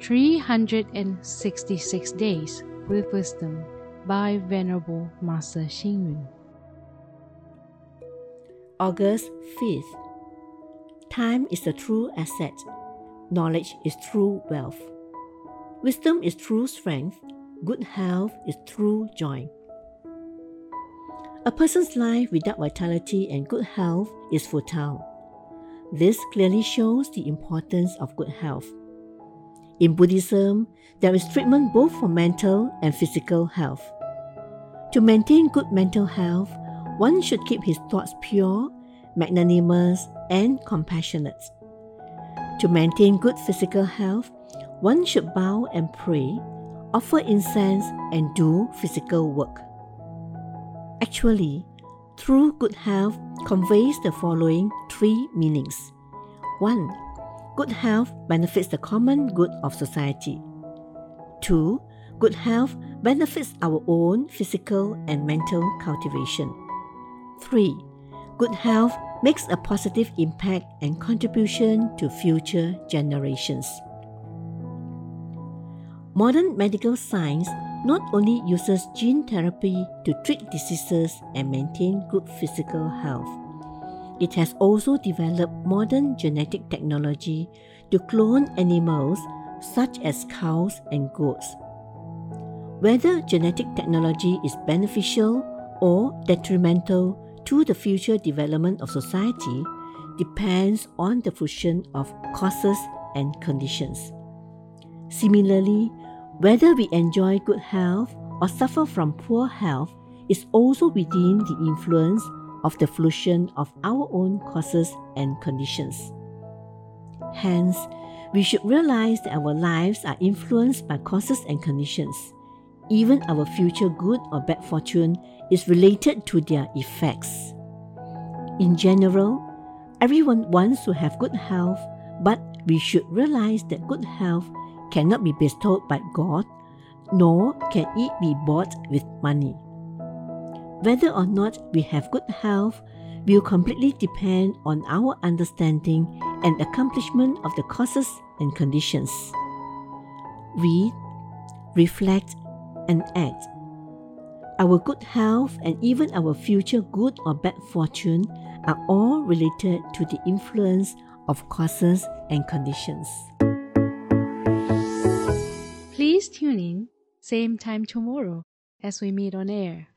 366 Days with Wisdom by Venerable Master Xing Yun. August 5th. Time is a true asset. Knowledge is true wealth. Wisdom is true strength. Good health is true joy. A person's life without vitality and good health is futile. This clearly shows the importance of good health. In Buddhism, there is treatment both for mental and physical health. To maintain good mental health, one should keep his thoughts pure, magnanimous, and compassionate. To maintain good physical health, one should bow and pray, offer incense, and do physical work. Actually, true good health conveys the following three meanings. 1. Good health benefits the common good of society. 2. Good health benefits our own physical and mental cultivation. 3. Good health makes a positive impact and contribution to future generations. Modern medical science not only uses gene therapy to treat diseases and maintain good physical health, it has also developed modern genetic technology to clone animals such as cows and goats. Whether genetic technology is beneficial or detrimental to the future development of society depends on the fusion of causes and conditions. Similarly, whether we enjoy good health or suffer from poor health is also within the influence of the fusion of our own causes and conditions. Hence, we should realize that our lives are influenced by causes and conditions. Even our future good or bad fortune is related to their effects. In general, everyone wants to have good health, but we should realize that good health cannot be bestowed by God, nor can it be bought with money. Whether or not we have good health will completely depend on our understanding and accomplishment of the causes and conditions. Read, reflect, and act. Our good health and even our future good or bad fortune are all related to the influence of causes and conditions. Please tune in, same time tomorrow as we meet on air.